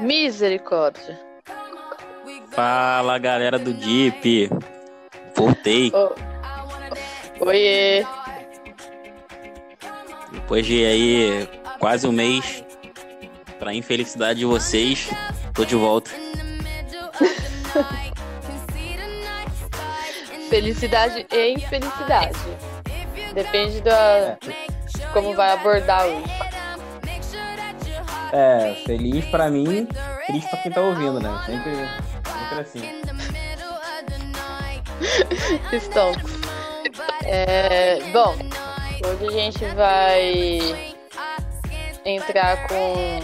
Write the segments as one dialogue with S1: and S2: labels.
S1: Misericórdia.
S2: Fala galera do Deep. Voltei.
S1: Oh. Oiê.
S2: Depois de aí quase um mês, pra infelicidade de vocês, tô de volta.
S1: Felicidade e infelicidade. Depende da como vai abordar hoje.
S3: É, feliz pra mim, triste pra quem tá ouvindo, né? Sempre, sempre assim.
S1: Stonks. É, bom, hoje a gente vai entrar com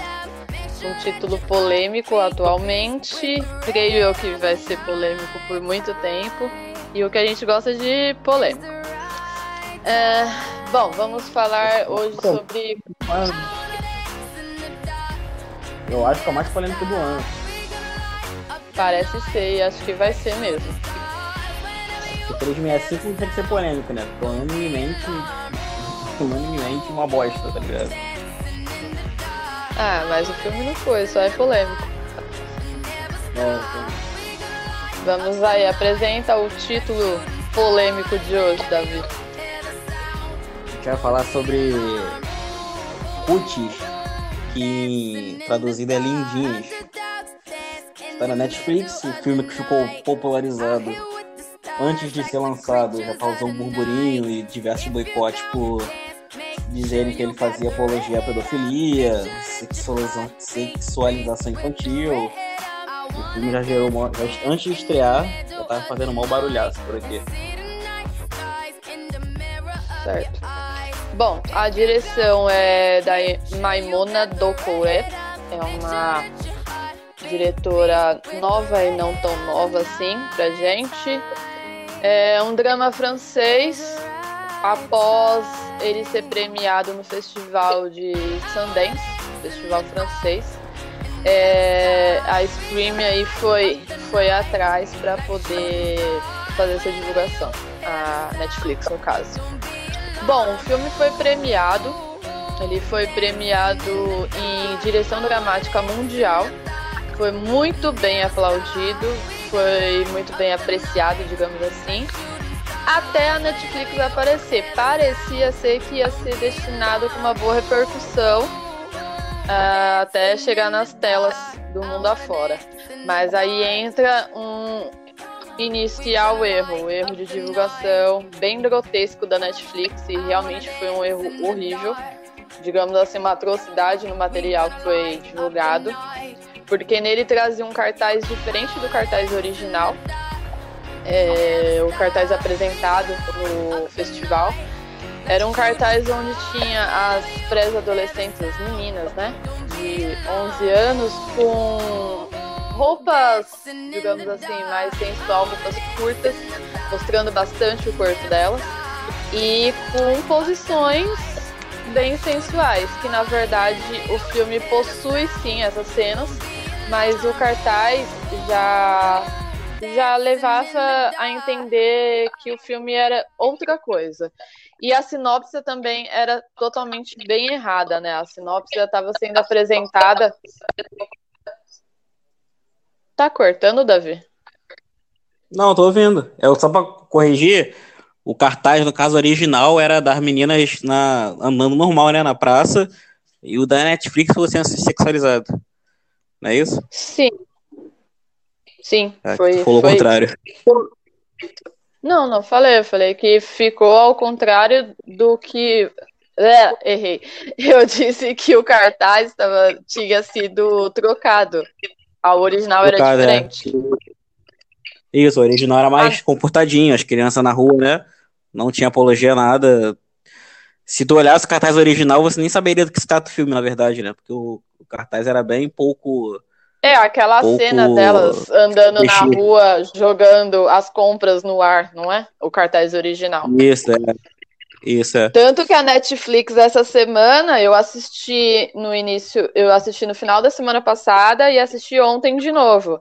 S1: um título polêmico atualmente. Creio eu que vai ser polêmico por muito tempo. E o que a gente gosta de polêmico. É, bom, vamos falar hoje sobre.
S3: Eu acho que é o mais polêmico do ano.
S1: Parece ser, e acho que vai ser mesmo.
S3: O 365 não tem que ser polêmico, né? Porque unanimemente. unanimemente uma bosta, tá ligado?
S1: Ah, mas o filme não foi, só é polêmico.
S3: É.
S1: Vamos aí, apresenta o título polêmico de hoje, Davi.
S3: A gente vai falar sobre cutis, que traduzido é lindinhas. Está na Netflix, o filme que ficou popularizado antes de ser lançado, já causou um burburinho e diversos boicotes por dizerem que ele fazia apologia à pedofilia, sexualização, sexualização infantil. O filme já gerou, uma, já, antes de estrear, já tava fazendo mal barulhaço por aqui.
S1: Certo. Bom, a direção é da Maimona Dokore, é uma diretora nova e não tão nova assim pra gente. É um drama francês após ele ser premiado no festival de Sundance, festival francês. É, a Scream aí foi, foi atrás para poder fazer essa divulgação, a Netflix no caso. Bom, o filme foi premiado, ele foi premiado em direção dramática mundial, foi muito bem aplaudido, foi muito bem apreciado, digamos assim, até a Netflix aparecer. Parecia ser que ia ser destinado com uma boa repercussão uh, até chegar nas telas do mundo afora. Mas aí entra um inicial erro, o erro de divulgação bem grotesco da Netflix e realmente foi um erro horrível, digamos assim, uma atrocidade no material que foi divulgado, porque nele trazia um cartaz diferente do cartaz original, é, o cartaz apresentado no festival. Era um cartaz onde tinha as pré-adolescentes, as meninas, né, de 11 anos, com roupas, digamos assim, mais sensual, roupas curtas, mostrando bastante o corpo delas, e com posições bem sensuais, que na verdade o filme possui sim essas cenas, mas o cartaz já já levava a entender que o filme era outra coisa. E a sinopse também era totalmente bem errada, né? A sinopse estava sendo apresentada. Tá cortando, Davi?
S2: Não, tô ouvindo. É só pra corrigir. O cartaz, no caso original, era das meninas na, andando normal, né, na praça. E o da Netflix foi sendo sexualizado. Não é isso?
S1: Sim. Sim,
S2: É,
S1: foi.
S2: falou
S1: foi...
S2: o contrário.
S1: Não, não falei. Eu falei que ficou ao contrário do que. É, errei. Eu disse que o cartaz tava, tinha sido trocado. A original era
S2: Trocado, é.
S1: diferente.
S2: Isso, o original era mais comportadinho, as crianças na rua, né? Não tinha apologia a nada. Se tu olhasse o cartaz original, você nem saberia do que se trata o filme, na verdade, né? Porque o, o cartaz era bem pouco.
S1: É, aquela
S2: Pouco
S1: cena delas andando na
S2: mexido.
S1: rua, jogando as compras no ar, não é? O cartaz original.
S2: Isso, é. Isso, é.
S1: Tanto que a Netflix essa semana eu assisti no início, eu assisti no final da semana passada e assisti ontem de novo.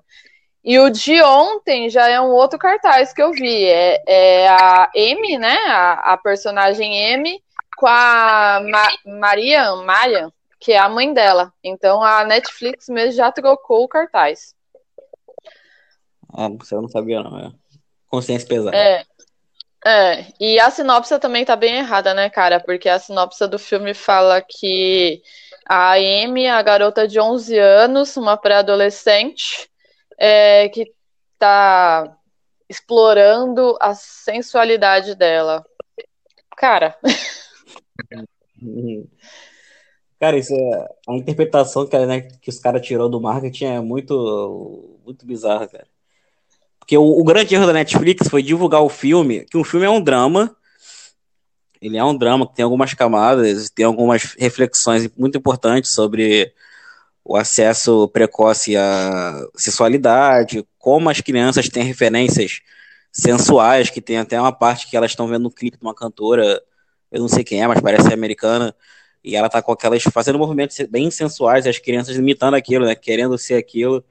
S1: E o de ontem já é um outro cartaz que eu vi. É, é a Amy, né? A, a personagem Amy com a Ma Marian, Marian, que é a mãe dela. Então a Netflix mesmo já trocou o cartaz.
S2: Ah, você não sabia, não, é. Consciência pesada.
S1: É. É, e a sinopse também tá bem errada, né, cara? Porque a sinopse do filme fala que a Amy, a garota de 11 anos, uma pré-adolescente, é, que tá explorando a sensualidade dela. Cara.
S2: Cara, isso é a interpretação que, né, que os caras tirou do marketing é muito, muito bizarra, cara. Porque o, o, grande erro da Netflix foi divulgar o filme, que um filme é um drama. Ele é um drama que tem algumas camadas, tem algumas reflexões muito importantes sobre o acesso precoce à sexualidade, como as crianças têm referências sensuais, que tem até uma parte que elas estão vendo um clipe de uma cantora, eu não sei quem é, mas parece ser americana, e ela tá com aquelas fazendo movimentos bem sensuais, e as crianças imitando aquilo, né, querendo ser aquilo.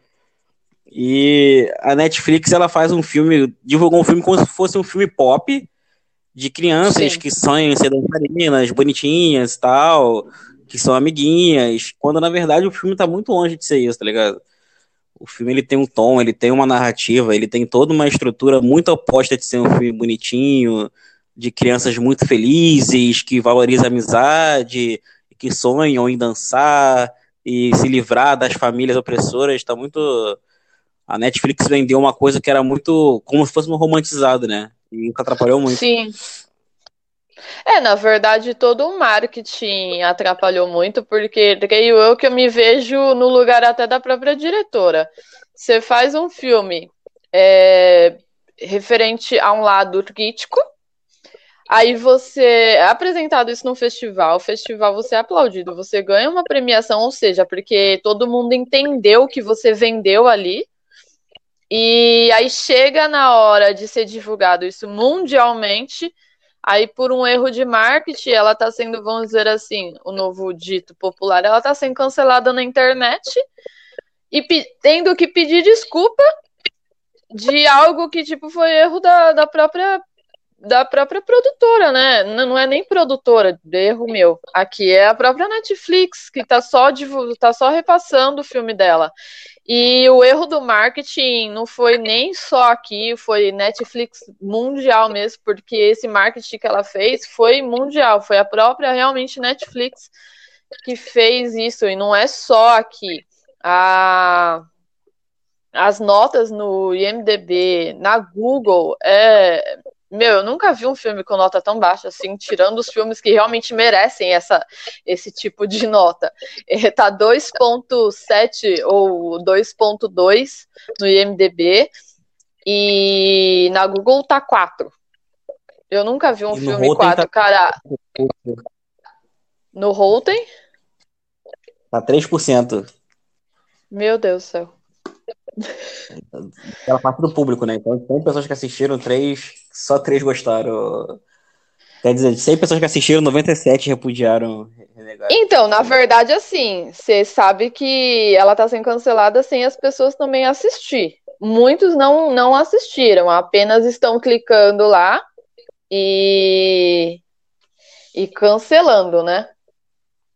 S2: E a Netflix ela faz um filme, divulgou um filme como se fosse um filme pop de crianças Sim. que sonham em ser dançarinas, bonitinhas e tal, que são amiguinhas, quando na verdade o filme tá muito longe de ser isso, tá ligado? O filme ele tem um tom, ele tem uma narrativa, ele tem toda uma estrutura muito oposta de ser um filme bonitinho, de crianças muito felizes, que valorizam a amizade, que sonham em dançar e se livrar das famílias opressoras, está muito a Netflix vendeu uma coisa que era muito como se fosse um romantizado, né? E nunca atrapalhou muito.
S1: Sim. É, na verdade, todo o marketing atrapalhou muito, porque creio eu que eu me vejo no lugar até da própria diretora. Você faz um filme é, referente a um lado crítico, aí você é apresentado isso num festival, o festival você é aplaudido, você ganha uma premiação, ou seja, porque todo mundo entendeu o que você vendeu ali, e aí chega na hora de ser divulgado isso mundialmente, aí por um erro de marketing, ela está sendo, vamos dizer assim, o novo dito popular, ela está sendo cancelada na internet e tendo que pedir desculpa de algo que tipo foi erro da, da própria da própria produtora, né? Não é nem produtora, erro meu. Aqui é a própria Netflix que tá só tá só repassando o filme dela. E o erro do marketing não foi nem só aqui, foi Netflix mundial mesmo, porque esse marketing que ela fez foi mundial, foi a própria realmente Netflix que fez isso, e não é só aqui. A, as notas no IMDB, na Google, é, meu, eu nunca vi um filme com nota tão baixa, assim, tirando os filmes que realmente merecem essa, esse tipo de nota. É, tá 2.7 ou 2.2 no IMDB e na Google tá 4. Eu nunca vi um filme Rotten 4, tá... cara. No Rotten?
S2: Tá 3%.
S1: Meu Deus do céu.
S2: Ela parte do público, né? Então, tem pessoas que assistiram, três, só três gostaram. Quer dizer, de 100 pessoas que assistiram, 97 repudiaram.
S1: Renegaram. Então, na verdade, assim, você sabe que ela tá sendo cancelada sem as pessoas também assistir. Muitos não, não assistiram, apenas estão clicando lá e, e cancelando, né?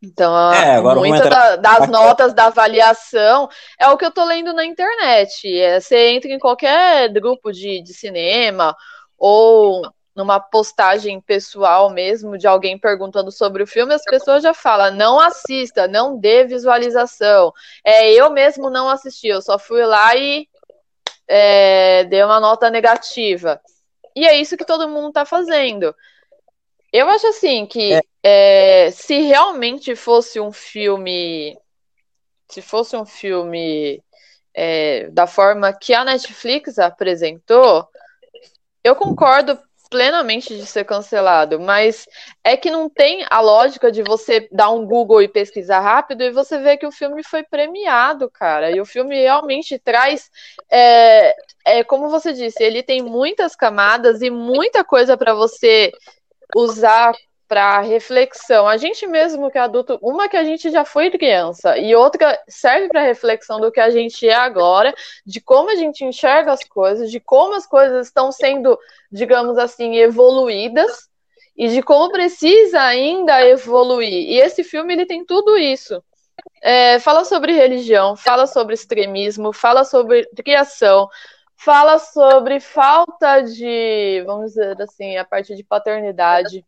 S1: Então, é, muitas da, das notas da avaliação é o que eu tô lendo na internet. É, você entra em qualquer grupo de, de cinema ou numa postagem pessoal mesmo de alguém perguntando sobre o filme, as pessoas já falam, não assista, não dê visualização. É, eu mesmo não assisti, eu só fui lá e é, dei uma nota negativa. E é isso que todo mundo tá fazendo. Eu acho assim que é. É, se realmente fosse um filme. Se fosse um filme é, da forma que a Netflix apresentou, eu concordo plenamente de ser cancelado, mas é que não tem a lógica de você dar um Google e pesquisar rápido e você ver que o filme foi premiado, cara. E o filme realmente traz, é, é como você disse, ele tem muitas camadas e muita coisa para você usar para reflexão. A gente mesmo que é adulto, uma que a gente já foi criança e outra serve para reflexão do que a gente é agora, de como a gente enxerga as coisas, de como as coisas estão sendo, digamos assim, evoluídas e de como precisa ainda evoluir. E esse filme ele tem tudo isso. É, fala sobre religião, fala sobre extremismo, fala sobre criação, fala sobre falta de, vamos dizer assim, a parte de paternidade,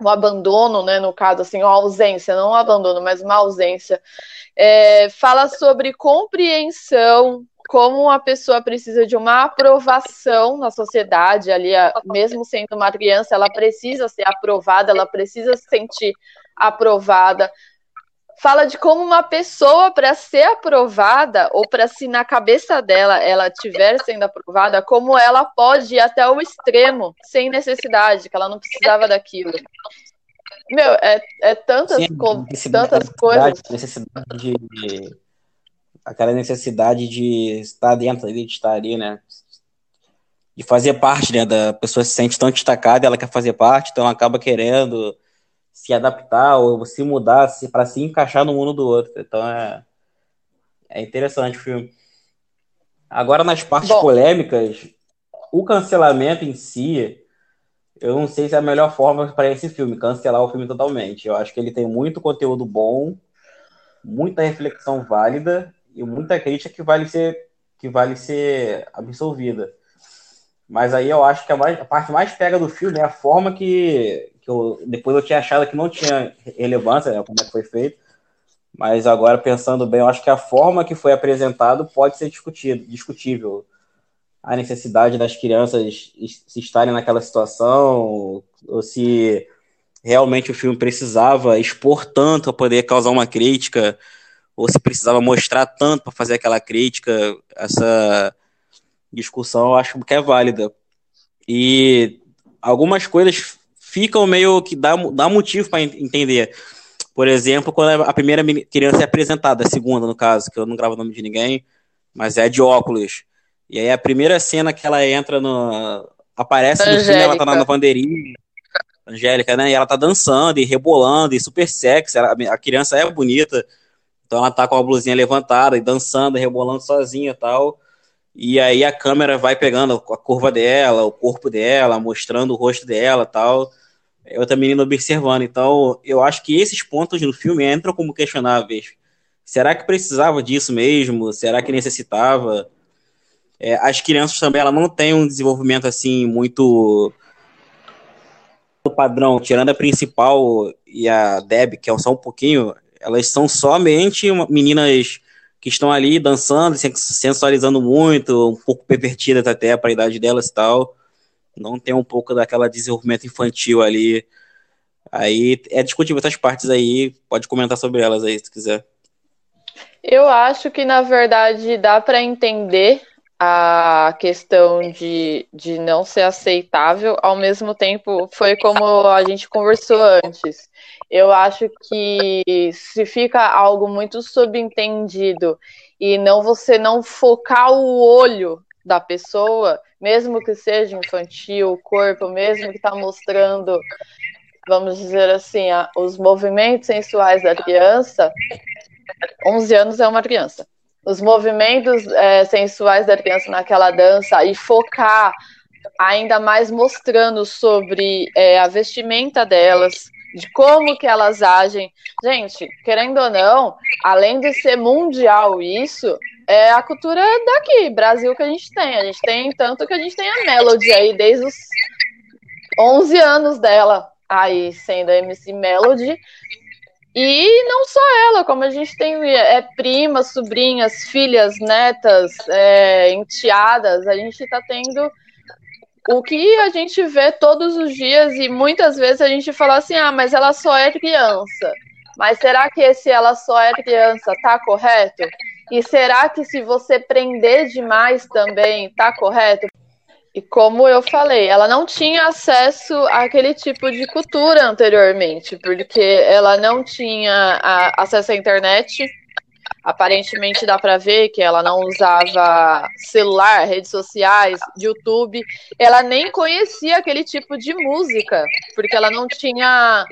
S1: o abandono, né, no caso, assim, uma ausência, não um abandono, mas uma ausência. É, fala sobre compreensão, como uma pessoa precisa de uma aprovação na sociedade, ali, mesmo sendo uma criança, ela precisa ser aprovada, ela precisa se sentir aprovada fala de como uma pessoa, para ser aprovada, ou para se na cabeça dela ela estiver sendo aprovada, como ela pode ir até o extremo, sem necessidade, que ela não precisava daquilo. Meu, é, é tantas, Sim, co tantas coisas.
S2: Necessidade de, aquela necessidade de estar dentro ali, de estar ali, né? De fazer parte, né? Da pessoa se sente tão destacada, ela quer fazer parte, então ela acaba querendo se adaptar ou se mudar se, para se encaixar no mundo do outro. Então é, é interessante o filme. Agora, nas partes Bom. polêmicas, o cancelamento em si, eu não sei se é a melhor forma para esse filme, cancelar o filme totalmente. Eu acho que ele tem muito conteúdo bom, muita reflexão válida e muita crítica que vale ser, que vale ser absolvida. Mas aí eu acho que a, mais, a parte mais pega do filme é a forma que, que eu, depois eu tinha achado que não tinha relevância, né, como é que foi feito, mas agora pensando bem, eu acho que a forma que foi apresentado pode ser discutido, discutível. A necessidade das crianças se estarem naquela situação, ou se realmente o filme precisava expor tanto para poder causar uma crítica, ou se precisava mostrar tanto para fazer aquela crítica, essa discussão eu acho que é válida. E algumas coisas ficam meio que dá, dá motivo para entender. Por exemplo, quando a primeira criança é apresentada, a segunda, no caso, que eu não gravo o nome de ninguém, mas é de óculos. E aí a primeira cena que ela entra no. Aparece Angélica. no filme, ela tá na bandeirinha. Angélica, né? E ela tá dançando e rebolando, e super sexy. A criança é bonita. Então ela tá com a blusinha levantada e dançando, rebolando sozinha e tal. E aí a câmera vai pegando a curva dela, o corpo dela, mostrando o rosto dela tal outra menina observando. Então, eu acho que esses pontos no filme entram como questionáveis. Será que precisava disso mesmo? Será que necessitava? É, as crianças também ela não têm um desenvolvimento assim muito padrão, tirando a principal e a Deb, que é só um pouquinho, elas são somente meninas que estão ali dançando, sensualizando muito, um pouco pervertidas até para a idade delas e tal não tem um pouco daquela desenvolvimento infantil ali. Aí é discutível essas partes aí, pode comentar sobre elas aí se quiser.
S1: Eu acho que na verdade dá para entender a questão de, de não ser aceitável, ao mesmo tempo foi como a gente conversou antes. Eu acho que se fica algo muito subentendido e não você não focar o olho da pessoa, mesmo que seja infantil, o corpo, mesmo que está mostrando, vamos dizer assim, os movimentos sensuais da criança, 11 anos é uma criança. Os movimentos é, sensuais da criança naquela dança e focar ainda mais mostrando sobre é, a vestimenta delas, de como que elas agem. Gente, querendo ou não, além de ser mundial isso, é a cultura daqui, Brasil que a gente tem. A gente tem tanto que a gente tem a Melody aí desde os 11 anos dela aí sendo a MC Melody. E não só ela, como a gente tem é, primas, sobrinhas, filhas, netas, é, enteadas, a gente está tendo o que a gente vê todos os dias e muitas vezes a gente fala assim, ah, mas ela só é criança. Mas será que esse ela só é criança tá correto? E será que se você prender demais também tá correto? E como eu falei, ela não tinha acesso àquele tipo de cultura anteriormente, porque ela não tinha acesso à internet. Aparentemente dá para ver que ela não usava celular, redes sociais, YouTube. Ela nem conhecia aquele tipo de música, porque ela não tinha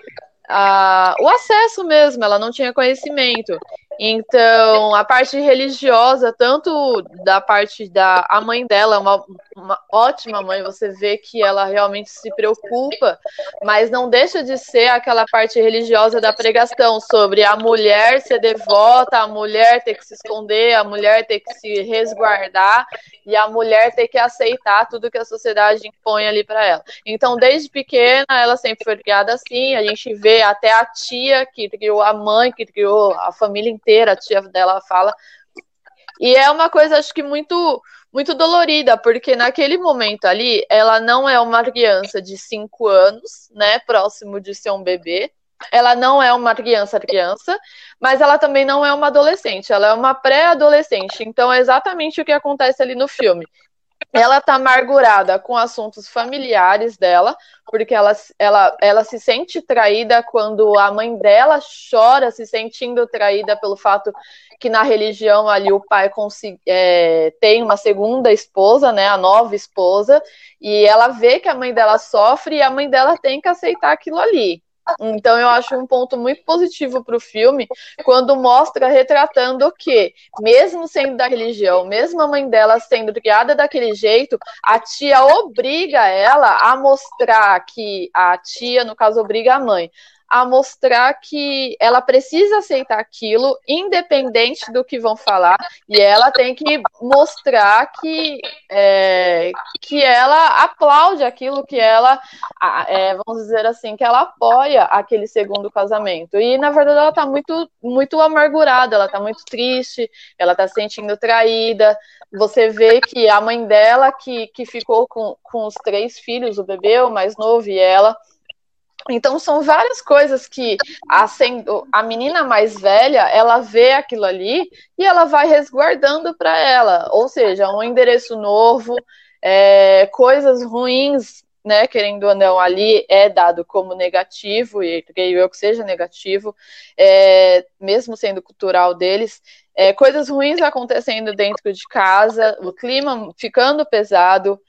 S1: o acesso mesmo, ela não tinha conhecimento. Então, a parte religiosa, tanto da parte da a mãe dela, uma, uma ótima mãe, você vê que ela realmente se preocupa, mas não deixa de ser aquela parte religiosa da pregação sobre a mulher ser devota, a mulher ter que se esconder, a mulher ter que se resguardar e a mulher ter que aceitar tudo que a sociedade impõe ali para ela. Então, desde pequena, ela sempre foi criada assim. A gente vê até a tia que criou a mãe, que criou a família inteira, a tia dela fala. E é uma coisa, acho que muito muito dolorida, porque naquele momento ali, ela não é uma criança de 5 anos, né, próximo de ser um bebê, ela não é uma criança criança, mas ela também não é uma adolescente, ela é uma pré-adolescente. Então é exatamente o que acontece ali no filme. Ela tá amargurada com assuntos familiares dela, porque ela, ela, ela se sente traída quando a mãe dela chora, se sentindo traída pelo fato que na religião ali o pai é, tem uma segunda esposa, né, a nova esposa, e ela vê que a mãe dela sofre e a mãe dela tem que aceitar aquilo ali. Então eu acho um ponto muito positivo para o filme quando mostra retratando que, mesmo sendo da religião, mesmo a mãe dela sendo criada daquele jeito, a tia obriga ela a mostrar que a tia, no caso, obriga a mãe a mostrar que ela precisa aceitar aquilo, independente do que vão falar, e ela tem que mostrar que, é, que ela aplaude aquilo, que ela, é, vamos dizer assim, que ela apoia aquele segundo casamento. E, na verdade, ela está muito, muito amargurada, ela está muito triste, ela está se sentindo traída. Você vê que a mãe dela, que, que ficou com, com os três filhos, o bebê, o mais novo e ela, então são várias coisas que a, a menina mais velha, ela vê aquilo ali e ela vai resguardando para ela, ou seja, um endereço novo, é, coisas ruins, né, querendo ou não, ali é dado como negativo, e creio eu que seja negativo, é, mesmo sendo cultural deles, é, coisas ruins acontecendo dentro de casa, o clima ficando pesado,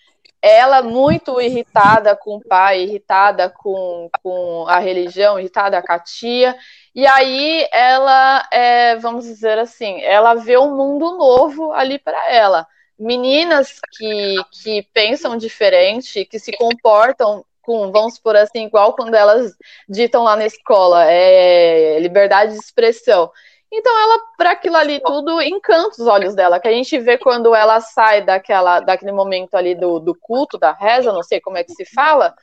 S1: ela muito irritada com o pai, irritada com, com a religião, irritada com a tia, e aí ela, é, vamos dizer assim, ela vê um mundo novo ali para ela. Meninas que, que pensam diferente, que se comportam com, vamos por assim, igual quando elas ditam lá na escola, é liberdade de expressão. Então ela, para aquilo ali tudo, encanta os olhos dela, que a gente vê quando ela sai daquela, daquele momento ali do, do culto, da reza, não sei como é que se fala,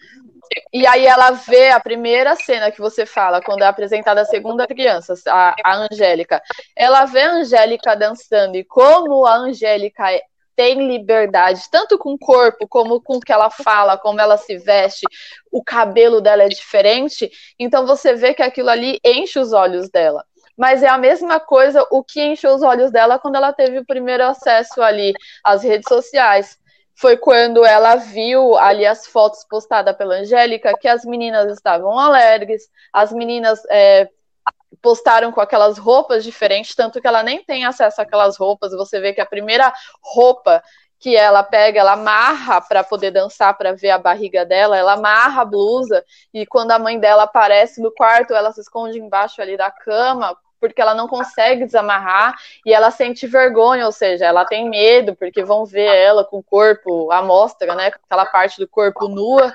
S1: e aí ela vê a primeira cena que você fala, quando é apresentada a segunda criança, a, a Angélica. Ela vê a Angélica dançando e como a Angélica é, tem liberdade, tanto com o corpo, como com o que ela fala, como ela se veste, o cabelo dela é diferente, então você vê que aquilo ali enche os olhos dela mas é a mesma coisa o que encheu os olhos dela quando ela teve o primeiro acesso ali às redes sociais. Foi quando ela viu ali as fotos postadas pela Angélica que as meninas estavam alegres, as meninas é, postaram com aquelas roupas diferentes, tanto que ela nem tem acesso àquelas roupas. Você vê que a primeira roupa que ela pega, ela amarra para poder dançar, para ver a barriga dela, ela amarra a blusa e quando a mãe dela aparece no quarto, ela se esconde embaixo ali da cama porque ela não consegue desamarrar e ela sente vergonha, ou seja, ela tem medo porque vão ver ela com o corpo à mostra, né, com aquela parte do corpo nua.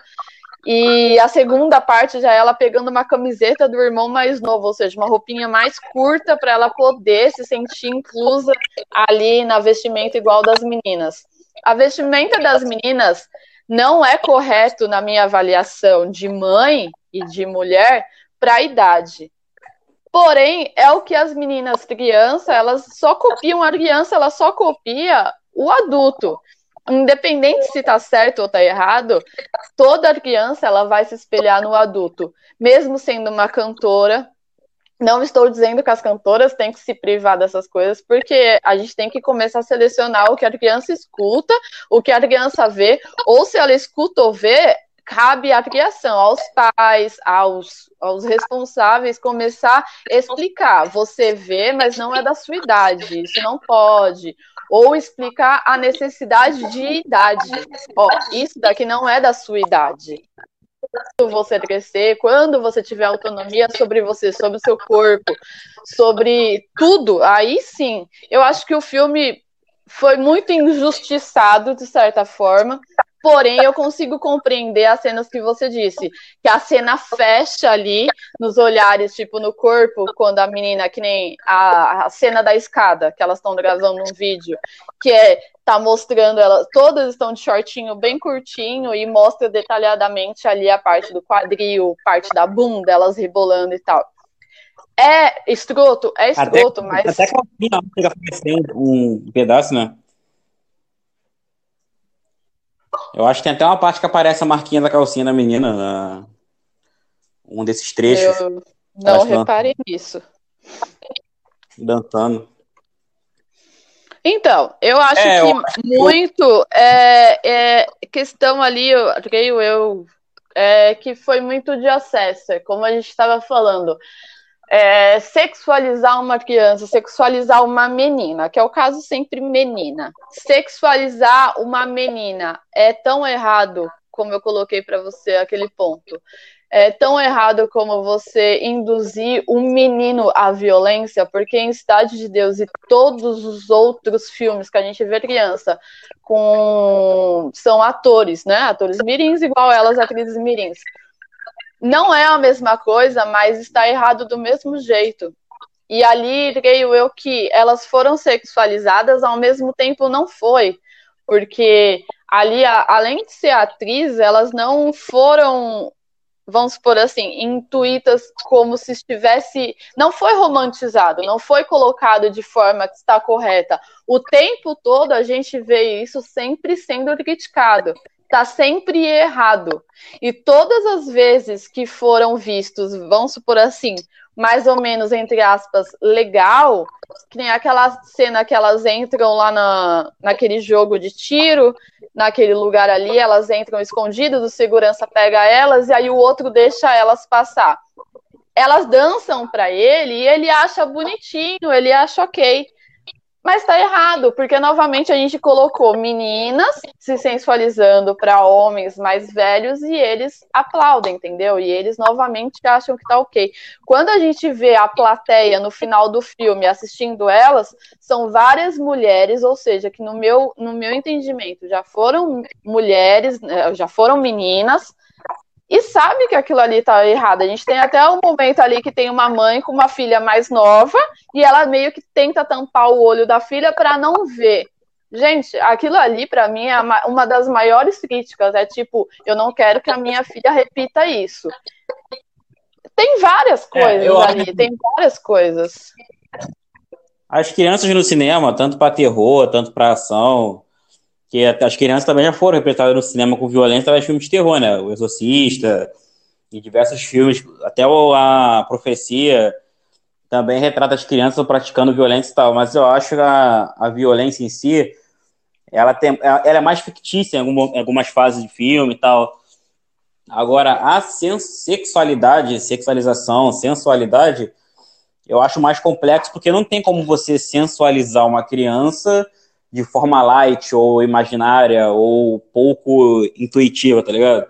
S1: E a segunda parte já é ela pegando uma camiseta do irmão mais novo, ou seja, uma roupinha mais curta para ela poder se sentir inclusa ali na vestimenta igual das meninas. A vestimenta das meninas não é correto na minha avaliação de mãe e de mulher para a idade. Porém, é o que as meninas crianças, elas só copiam a criança, ela só copia o adulto. Independente se está certo ou está errado, toda criança ela vai se espelhar no adulto, mesmo sendo uma cantora. Não estou dizendo que as cantoras têm que se privar dessas coisas, porque a gente tem que começar a selecionar o que a criança escuta, o que a criança vê, ou se ela escuta ou vê, cabe à criação, aos pais, aos, aos responsáveis, começar a explicar. Você vê, mas não é da sua idade, isso não pode. Ou explicar a necessidade de idade. Ó, isso daqui não é da sua idade. você crescer, quando você tiver autonomia sobre você, sobre o seu corpo, sobre tudo, aí sim. Eu acho que o filme foi muito injustiçado, de certa forma, Porém, eu consigo compreender as cenas que você disse, que a cena fecha ali nos olhares, tipo no corpo, quando a menina, que nem a, a cena da escada, que elas estão gravando um vídeo, que é tá mostrando elas, todas estão de shortinho bem curtinho e mostra detalhadamente ali a parte do quadril, parte da bunda, elas rebolando e tal. É escroto, é escroto,
S2: até,
S1: mas.
S2: Até que ela fica um pedaço, né? Eu acho que tem até uma parte que aparece a marquinha da calcinha da menina, na... um desses trechos.
S1: Eu não reparei nisso.
S2: Dançando.
S1: Então, eu acho é, que eu... muito é, é, questão ali, eu creio eu, é, que foi muito de acesso, é como a gente estava falando é, sexualizar uma criança, sexualizar uma menina, que é o caso sempre menina. Sexualizar uma menina é tão errado, como eu coloquei para você aquele ponto. É tão errado como você induzir um menino à violência, porque em Cidade de Deus e todos os outros filmes que a gente vê criança com são atores, né? Atores mirins igual elas, atrizes mirins não é a mesma coisa, mas está errado do mesmo jeito. E ali, creio eu que elas foram sexualizadas, ao mesmo tempo não foi, porque ali, além de ser atriz, elas não foram, vamos supor assim, intuitas como se estivesse. Não foi romantizado, não foi colocado de forma que está correta. O tempo todo a gente vê isso sempre sendo criticado está sempre errado. E todas as vezes que foram vistos, vamos supor assim, mais ou menos, entre aspas, legal, que nem aquela cena que elas entram lá na, naquele jogo de tiro, naquele lugar ali, elas entram escondidas, o segurança pega elas e aí o outro deixa elas passar. Elas dançam para ele e ele acha bonitinho, ele acha ok. Mas tá errado, porque novamente a gente colocou meninas se sensualizando para homens mais velhos e eles aplaudem, entendeu? E eles novamente acham que tá ok. Quando a gente vê a plateia no final do filme assistindo elas, são várias mulheres, ou seja, que no meu, no meu entendimento já foram mulheres, né, já foram meninas e sabe que aquilo ali tá errado. A gente tem até um momento ali que tem uma mãe com uma filha mais nova e ela meio que tenta tampar o olho da filha para não ver. Gente, aquilo ali para mim é uma das maiores críticas. É tipo, eu não quero que a minha filha repita isso. Tem várias é, coisas é, ali, acho... tem várias coisas.
S2: As crianças no cinema, tanto para terror, tanto para ação, que as crianças também já foram representadas no cinema com violência através de filmes de terror, né? O Exorcista e diversos filmes, até a Profecia também retrata as crianças praticando violência e tal, mas eu acho que a, a violência em si, ela, tem, ela é mais fictícia em, em algumas fases de filme e tal. Agora, a sexualidade, sexualização, sensualidade, eu acho mais complexo, porque não tem como você sensualizar uma criança de forma light ou imaginária ou pouco intuitiva, tá ligado?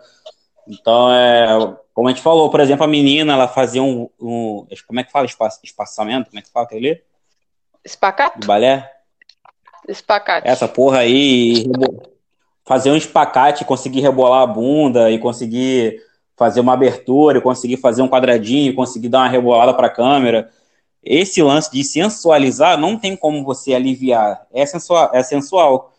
S2: Então, é, como a gente falou, por exemplo, a menina, ela fazia um, um como é que fala espaço, espaçamento, como é que fala ali?
S1: Espacato?
S2: De balé?
S1: Espacate.
S2: Essa porra aí, fazer um espacate, conseguir rebolar a bunda e conseguir fazer uma abertura, e conseguir fazer um quadradinho, conseguir dar uma rebolada para a câmera esse lance de sensualizar não tem como você aliviar. É sensual, é sensual.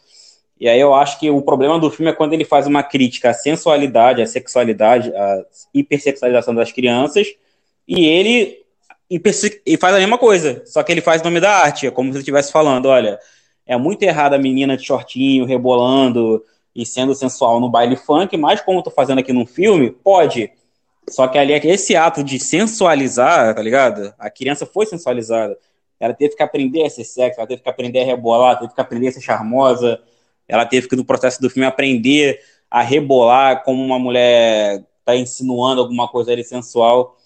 S2: E aí eu acho que o problema do filme é quando ele faz uma crítica à sensualidade, à sexualidade, à hipersexualização das crianças, e ele e faz a mesma coisa, só que ele faz o nome da arte, é como se ele estivesse falando, olha, é muito errado a menina de shortinho, rebolando e sendo sensual no baile funk, mas como eu tô fazendo aqui num filme, pode. Só que ali, esse ato de sensualizar, tá ligado? A criança foi sensualizada. Ela teve que aprender a ser sexo, ela teve que aprender a rebolar, teve que aprender a ser charmosa. Ela teve que, no processo do filme, aprender a rebolar como uma mulher tá insinuando alguma coisa ali sensual.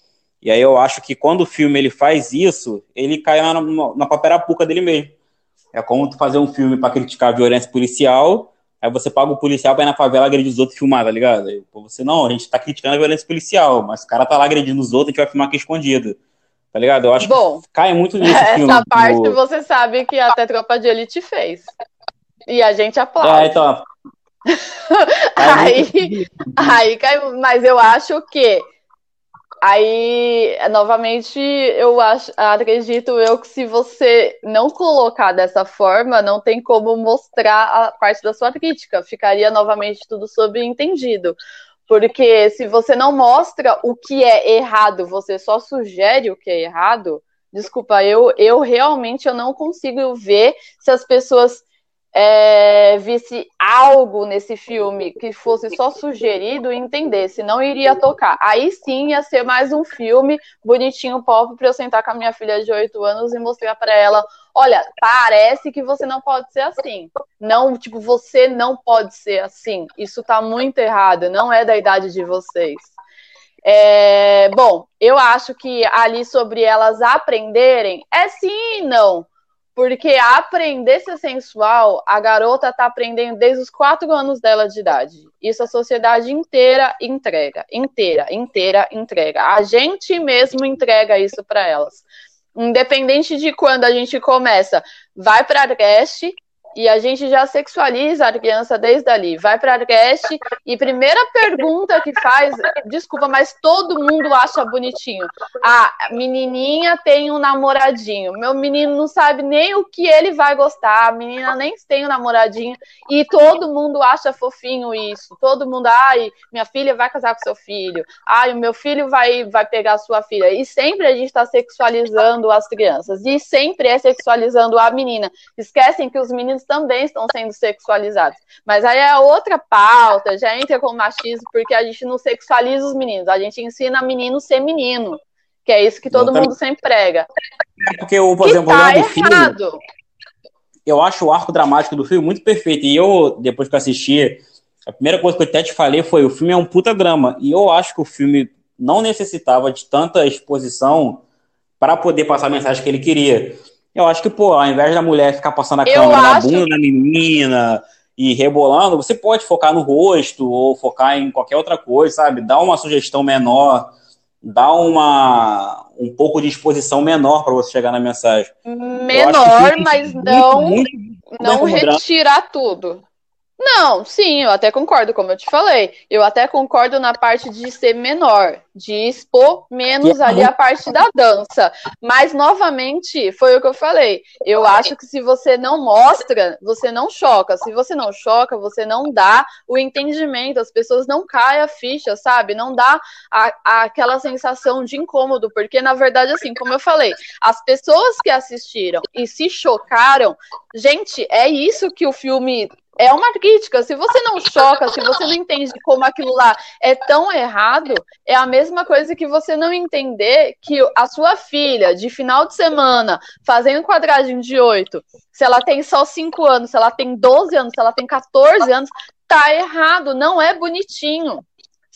S2: E aí eu acho que quando o filme ele faz isso, ele cai na, na paperapuca dele mesmo. É como tu fazer um filme para criticar a violência policial, Aí você paga o policial pra ir na favela agredir os outros e filmar, tá ligado? Aí, pô, você, não, a gente tá criticando a violência policial, mas o cara tá lá agredindo os outros, a gente vai filmar aqui escondido. Tá ligado? Eu acho
S1: Bom,
S2: que cai muito nisso.
S1: essa
S2: filme,
S1: parte
S2: no-
S1: você sabe que até Tropa de Elite fez. E a gente aplaude.
S2: É, então.
S1: Aí, aí cai, mas eu acho que aí novamente eu acho, acredito eu que se você não colocar dessa forma, não tem como mostrar a parte da sua crítica, ficaria novamente tudo subentendido. Porque se você não mostra o que é errado, você só sugere o que é errado, desculpa, eu, eu realmente eu não consigo ver se as pessoas é, visse algo nesse filme que fosse só sugerido e entendesse, não iria tocar. Aí sim ia ser mais um filme bonitinho, pop, para eu sentar com a minha filha de 8 anos e mostrar para ela: olha, parece que você não pode ser assim. Não, tipo, você não pode ser assim. Isso tá muito errado, não é da idade de vocês. É, bom, eu acho que ali sobre elas aprenderem é sim e não. Porque aprender ser sensual, a garota tá aprendendo desde os quatro anos dela de idade. Isso a sociedade inteira entrega, inteira, inteira entrega. A gente mesmo entrega isso para elas. Independente de quando a gente começa, vai para a creche e a gente já sexualiza a criança desde ali. Vai para a creche e primeira pergunta que faz, desculpa, mas todo mundo acha bonitinho. A menininha tem um namoradinho. Meu menino não sabe nem o que ele vai gostar. A menina nem tem um namoradinho e todo mundo acha fofinho isso. Todo mundo, ai, minha filha vai casar com seu filho. Ai, o meu filho vai vai pegar a sua filha. E sempre a gente está sexualizando as crianças e sempre é sexualizando a menina. Esquecem que os meninos também estão sendo sexualizados. Mas aí é outra pauta, já entra com machismo, porque a gente não sexualiza os meninos, a gente ensina menino ser menino. Que é isso que todo
S2: Exatamente.
S1: mundo sempre prega.
S2: Porque, eu, por
S1: que
S2: exemplo,
S1: tá
S2: olhando o filme,
S1: errado.
S2: eu acho o arco dramático do filme muito perfeito. E eu, depois que eu assisti, a primeira coisa que eu até te falei foi: o filme é um puta drama. E eu acho que o filme não necessitava de tanta exposição para poder passar a mensagem que ele queria. Eu acho que, pô, ao invés da mulher ficar passando a câmera na bunda da menina e rebolando, você pode focar no rosto ou focar em qualquer outra coisa, sabe? Dá uma sugestão menor, dá uma um pouco de exposição menor para você chegar na mensagem.
S1: Menor, mas
S2: muito,
S1: não,
S2: muito
S1: não
S2: como drama.
S1: retirar tudo. Não, sim, eu até concordo, como eu te falei. Eu até concordo na parte de ser menor, de expor menos ali a parte da dança. Mas, novamente, foi o que eu falei. Eu acho que se você não mostra, você não choca. Se você não choca, você não dá o entendimento. As pessoas não caem a ficha, sabe? Não dá a- a- aquela sensação de incômodo. Porque, na verdade, assim, como eu falei, as pessoas que assistiram e se chocaram, gente, é isso que o filme é uma crítica. Se você não choca, se você não entende como aquilo lá é tão errado, é a mesma coisa que você não entender que a sua filha, de final de semana, fazendo quadradinho de oito, se ela tem só 5 anos, se ela tem 12 anos, se ela tem 14 anos, tá errado, não é bonitinho.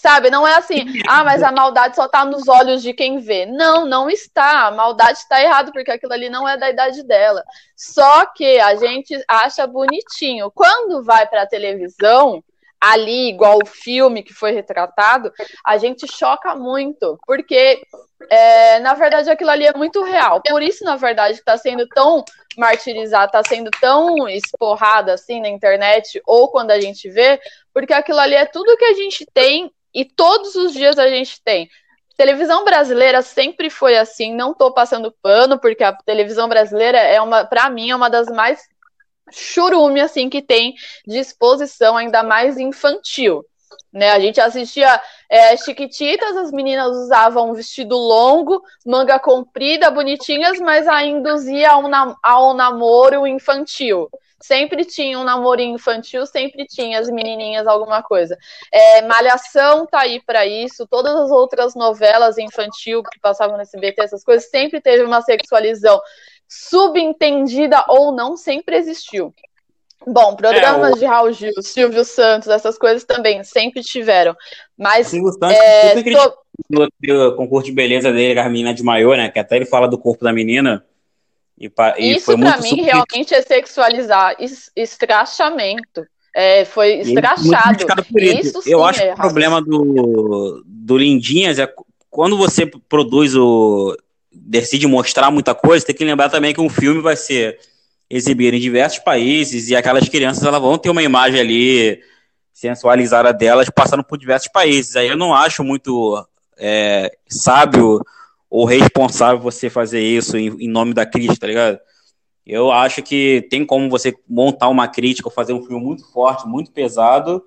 S1: Sabe, não é assim, ah, mas a maldade só tá nos olhos de quem vê. Não, não está. A maldade está errado, porque aquilo ali não é da idade dela. Só que a gente acha bonitinho. Quando vai pra televisão, ali, igual o filme que foi retratado, a gente choca muito, porque é, na verdade aquilo ali é muito real. Por isso, na verdade, está sendo tão martirizado, está sendo tão esporrado assim na internet, ou quando a gente vê, porque aquilo ali é tudo que a gente tem e todos os dias a gente tem. Televisão brasileira sempre foi assim, não tô passando pano, porque a televisão brasileira é uma, para mim, é uma das mais churume assim que tem de exposição, ainda mais infantil. Né, a gente assistia é, Chiquititas, as meninas usavam um vestido longo, manga comprida, bonitinhas, mas ainda induzia a um, nam a um namoro infantil. Sempre tinha um namorinho infantil, sempre tinha as menininhas alguma coisa. É, Malhação tá aí para isso, todas as outras novelas infantil que passavam no SBT, essas coisas, sempre teve uma sexualização subentendida ou não, sempre existiu. Bom, programas
S2: É, o-
S1: de Raul Gil, Silvio Santos, essas coisas também sempre tiveram. Mas
S2: Silvio Santos
S1: é,
S2: super no concurso de beleza dele, a menina de maiô, né? Que até ele fala do corpo da menina. E, e
S1: isso
S2: foi
S1: pra
S2: muito
S1: mim
S2: super-
S1: realmente é sexualizar, es- escrachamento. É, foi escrachado.
S2: Isso. isso eu acho é que o problema do, do Lindinhas é quando você produz o. decide mostrar muita coisa, tem que lembrar também que um filme vai ser exibido em diversos países e aquelas crianças elas vão ter uma imagem ali sensualizada delas passando por diversos países. Aí eu não acho muito é, sábio ou responsável você fazer isso em, em nome da crítica, tá ligado? Eu acho que tem como você montar uma crítica ou fazer um filme muito forte, muito pesado,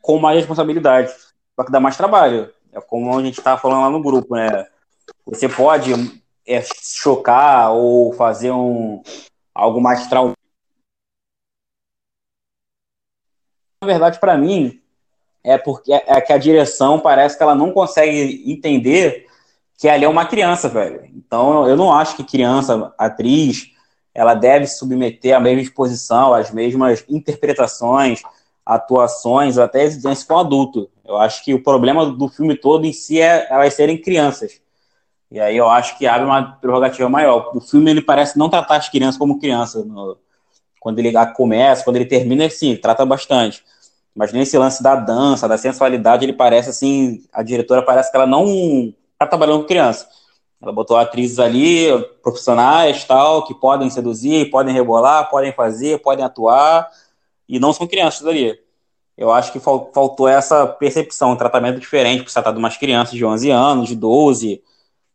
S2: com mais responsabilidade. Só que dá mais trabalho. É como a gente estava falando lá no grupo, né? Você pode é, chocar ou fazer um algo mais traumático. Na verdade, para mim, é porque é, é que a direção parece que ela não consegue entender que ali é uma criança, velho. Então, eu não acho que criança, atriz, ela deve se submeter à mesma exposição, às mesmas interpretações, atuações, até exigências com adulto. Eu acho que o problema do filme todo em si é elas serem crianças. E aí eu acho que abre uma prerrogativa maior. O filme ele parece não tratar as crianças como criança. No, quando ele começa, quando ele termina, sim, ele trata bastante. Mas nesse lance da dança, da sensualidade, ele parece assim, a diretora parece que ela não está trabalhando com criança. Ela botou atrizes ali, profissionais, tal, que podem seduzir, podem rebolar, podem fazer, podem atuar, e não são crianças ali. Eu acho que faltou essa percepção, um tratamento diferente, porque você trata de umas crianças de 11 anos, de 12,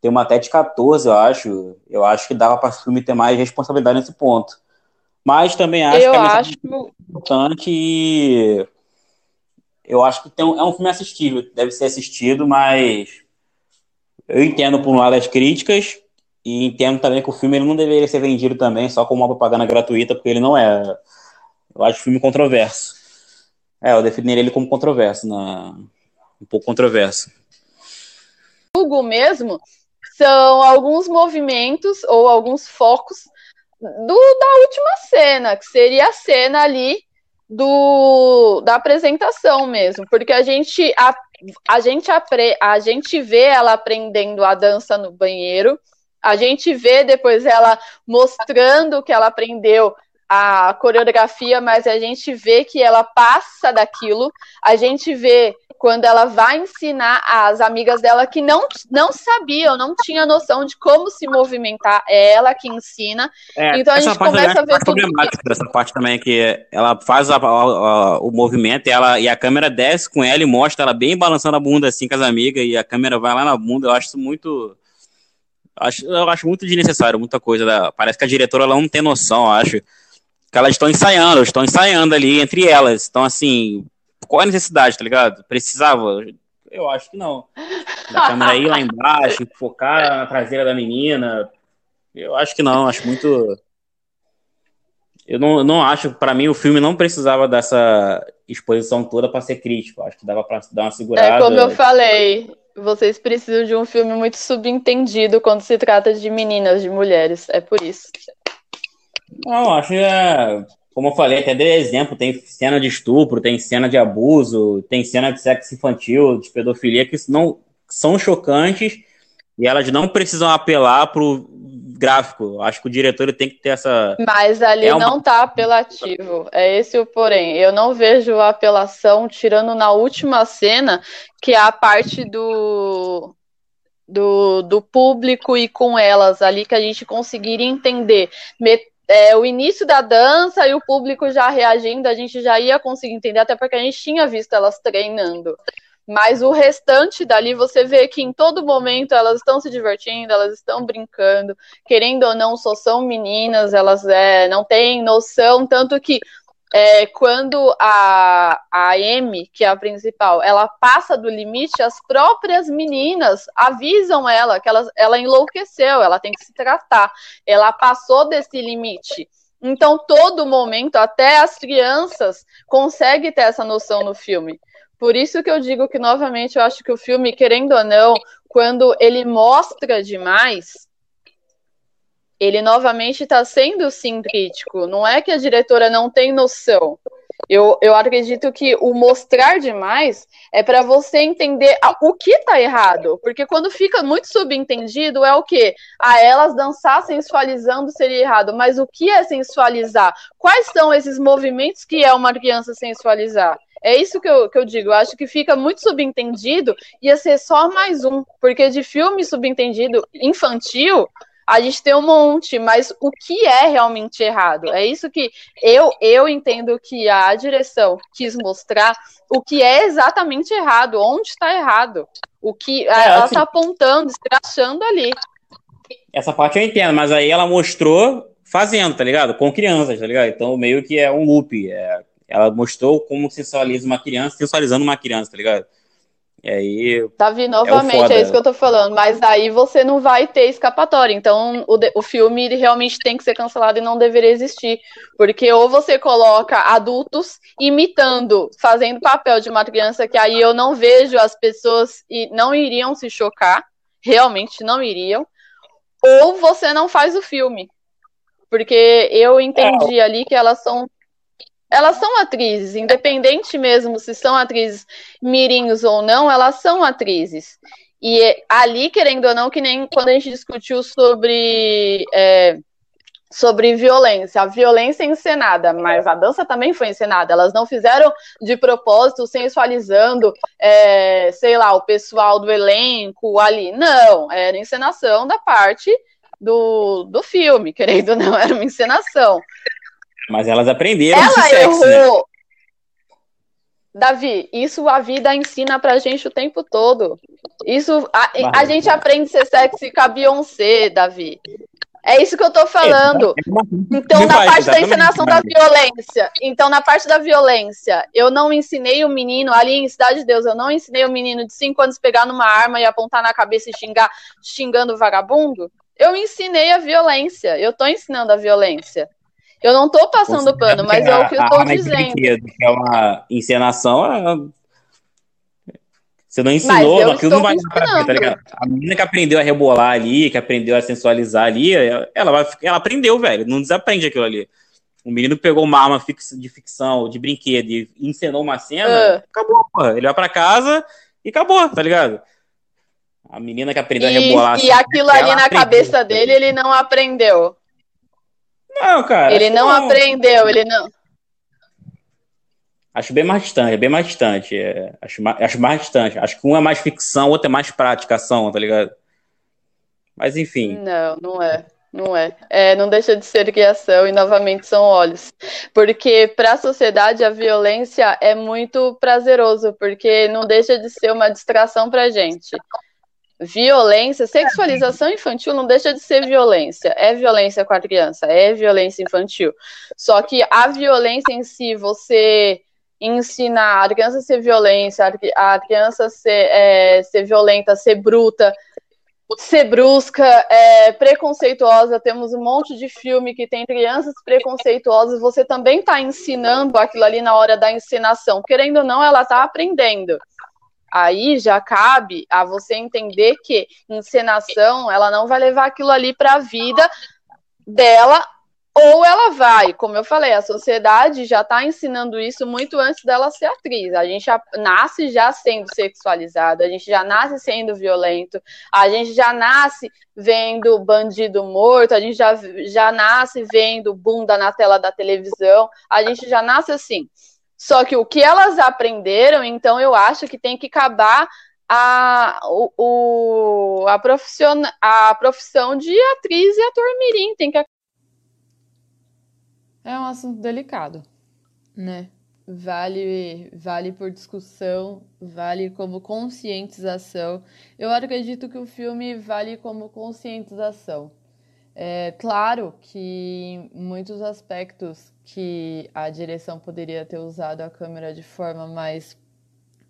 S2: tem uma até de 14, eu acho. Eu acho que dava para o filme ter mais responsabilidade nesse ponto. Mas também acho
S1: eu
S2: que
S1: é acho...
S2: importante e eu acho que tem um, é um filme assistível, deve ser assistido, mas eu entendo por um lado as críticas e entendo também que o filme ele não deveria ser vendido também só como uma propaganda gratuita, porque ele não é. Eu acho o filme controverso. É, eu definiria ele como controverso, na... um pouco controverso.
S1: Hugo mesmo são alguns movimentos ou alguns focos do, da última cena, que seria a cena ali do, da apresentação mesmo, porque a gente a, a gente apre, a gente vê ela aprendendo a dança no banheiro, a gente vê depois ela mostrando que ela aprendeu a coreografia, mas a gente vê que ela passa daquilo, a gente vê quando ela vai ensinar as amigas dela que não, não sabiam, não tinha noção de como se movimentar, é ela que ensina. É, então a gente começa a ver tudo.
S2: problemática que... dessa parte também que ela faz a, a, a, o movimento e, ela, e a câmera desce com ela e mostra ela bem balançando a bunda assim com as amigas e a câmera vai lá na bunda. Eu acho isso muito. Acho, eu acho muito desnecessário, muita coisa. Da, parece que a diretora ela não tem noção, eu acho. Que elas estão ensaiando, estão ensaiando ali entre elas. Então, assim, qual é a necessidade, tá ligado? Precisava? Eu acho que não. Da câmera ir lá embaixo, focar na traseira da menina. Eu acho que não, acho muito. Eu não, não acho, para mim, o filme não precisava dessa exposição toda para ser crítico. Acho que dava para dar uma segurada.
S1: É como eu falei, vocês precisam de um filme muito subentendido quando se trata de meninas, de mulheres. É por isso.
S2: Não, acho que é como eu falei, até dei exemplo, tem cena de estupro, tem cena de abuso, tem cena de sexo infantil, de pedofilia, que não são chocantes e elas não precisam apelar pro gráfico. Acho que o diretor tem que ter essa.
S1: Mas ali é uma... não tá apelativo. É esse o porém. Eu não vejo a apelação tirando na última cena, que é a parte do. Do, do público e com elas ali que a gente conseguiria entender é, o início da dança e o público já reagindo, a gente já ia conseguir entender, até porque a gente tinha visto elas treinando. Mas o restante dali, você vê que em todo momento elas estão se divertindo, elas estão brincando, querendo ou não, só são meninas, elas é, não têm noção, tanto que é, quando a, a Amy, que é a principal, ela passa do limite, as próprias meninas avisam ela que ela, ela enlouqueceu, ela tem que se tratar, ela passou desse limite. Então, todo momento, até as crianças conseguem ter essa noção no filme. Por isso que eu digo que, novamente, eu acho que o filme, querendo ou não, quando ele mostra demais, ele novamente está sendo sim crítico. Não é que a diretora não tem noção. Eu, eu acredito que o mostrar demais é para você entender o que tá errado. Porque quando fica muito subentendido, é o quê? A elas dançar sensualizando seria errado. Mas o que é sensualizar? Quais são esses movimentos que é uma criança sensualizar? É isso que eu, que eu digo. Eu acho que fica muito subentendido, ia ser só mais um. Porque de filme subentendido infantil, a gente tem um monte, mas o que é realmente errado? É isso que eu, eu entendo que a direção quis mostrar o que é exatamente errado, onde está errado. O que é, ela está assim, apontando, escrachando ali.
S2: Essa parte eu entendo, mas aí ela mostrou fazendo, tá ligado? Com crianças, tá ligado? Então meio que é um loop. É, ela mostrou como sensualiza uma criança, sensualizando uma criança, tá ligado? E aí.
S1: Davi, novamente, é, é, isso que eu tô falando. Mas aí você não vai ter escapatória. Então, o, o filme ele realmente tem que ser cancelado e não deveria existir. Porque ou você coloca adultos imitando, fazendo papel de uma criança, que aí eu não vejo as pessoas e não iriam se chocar. Realmente não iriam. Ou você não faz o filme. Porque eu entendi é. ali que elas são elas são atrizes, independente mesmo se são atrizes mirinhos ou não, elas são atrizes. E ali, querendo ou não, que nem quando a gente discutiu sobre. É, sobre violência. A violência é encenada, mas a dança também foi encenada. Elas não fizeram de propósito, sensualizando, é, sei lá, o pessoal do elenco ali. Não, era encenação da parte do, do filme, querendo ou não, era uma encenação.
S2: Mas elas aprenderam
S1: Ela esse sexo, né? errou. Né? Davi, isso a vida ensina pra gente o tempo todo. Isso a, a gente aprende a ser sexy com a Beyoncé, Davi. É isso que eu tô falando. Então, na parte da encenação da violência, então na parte da violência, eu não ensinei o menino ali em Cidade de Deus, eu não ensinei o menino de 5 anos pegar numa arma e apontar na cabeça e xingar, xingando vagabundo. Eu ensinei a violência. Eu tô ensinando a violência. Eu não tô passando pano, mas é o que eu tô dizendo. Que
S2: é uma encenação. É... Você não ensinou, aquilo não vai pra tá ligado? A menina que aprendeu a rebolar ali, que aprendeu a sensualizar ali, ela, vai, ela aprendeu, velho. Não desaprende aquilo ali. O menino pegou uma arma de ficção, de brinquedo, e encenou uma cena, uh. acabou, porra. Ele vai pra casa e acabou, tá ligado? A menina que aprendeu
S1: e,
S2: a rebolar.
S1: E aquilo ali na aprendeu, cabeça dele, ele não aprendeu.
S2: Não, cara.
S1: Ele não, não aprendeu, ele não.
S2: Acho bem mais distante, é bem mais distante. É, acho, acho mais distante. Acho que um é mais ficção, o outro é mais praticação, tá ligado? Mas enfim.
S1: Não, não é. Não é. é. Não deixa de ser criação e novamente são olhos. Porque para a sociedade a violência é muito prazeroso, porque não deixa de ser uma distração para gente violência, sexualização infantil não deixa de ser violência. É violência com a criança, é violência infantil. Só que a violência em si, você ensinar a criança a ser violência, a criança ser, é, ser violenta, ser bruta, ser brusca, é, preconceituosa. Temos um monte de filme que tem crianças preconceituosas. Você também está ensinando aquilo ali na hora da ensinação. Querendo ou não, ela está aprendendo aí já cabe a você entender que encenação ela não vai levar aquilo ali para a vida dela ou ela vai, como eu falei, a sociedade já está ensinando isso muito antes dela ser atriz. A gente já nasce já sendo sexualizado, a gente já nasce sendo violento, a gente já nasce vendo bandido morto, a gente já, já nasce vendo bunda na tela da televisão, a gente já nasce assim. Só que o que elas aprenderam, então eu acho que tem que acabar a, o, a, profission, a profissão de atriz e ator mirim. Tem que...
S4: É um assunto delicado, né? Vale, vale por discussão, vale como conscientização. Eu acredito que o filme vale como conscientização. É claro que muitos aspectos que a direção poderia ter usado a câmera de forma mais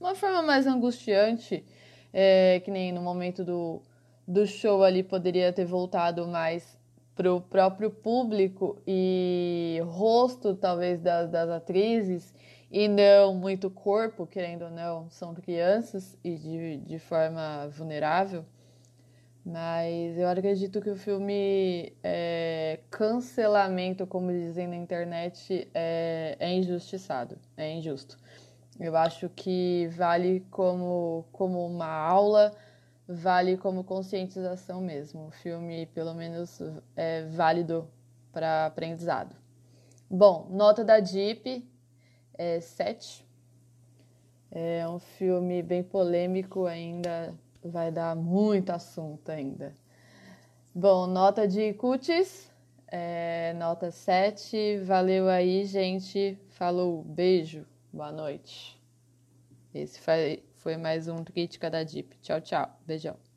S4: uma forma mais angustiante, é, que nem no momento do, do show ali poderia ter voltado mais para o próprio público e rosto talvez das, das atrizes e não muito corpo, querendo ou não, são crianças e de, de forma vulnerável.
S1: Mas eu acredito que o filme é, cancelamento, como dizem na internet, é, é injustiçado, é injusto. Eu acho que vale como, como uma aula, vale como conscientização mesmo. O filme, pelo menos, é válido para aprendizado. Bom, nota da Deep é 7. É um filme bem polêmico ainda, vai dar muito assunto ainda. Bom, nota de Cutis, é, nota 7. Valeu aí, gente. Falou, beijo, boa noite. Esse foi, foi mais um Crítica da Deep. Tchau, tchau. Beijão.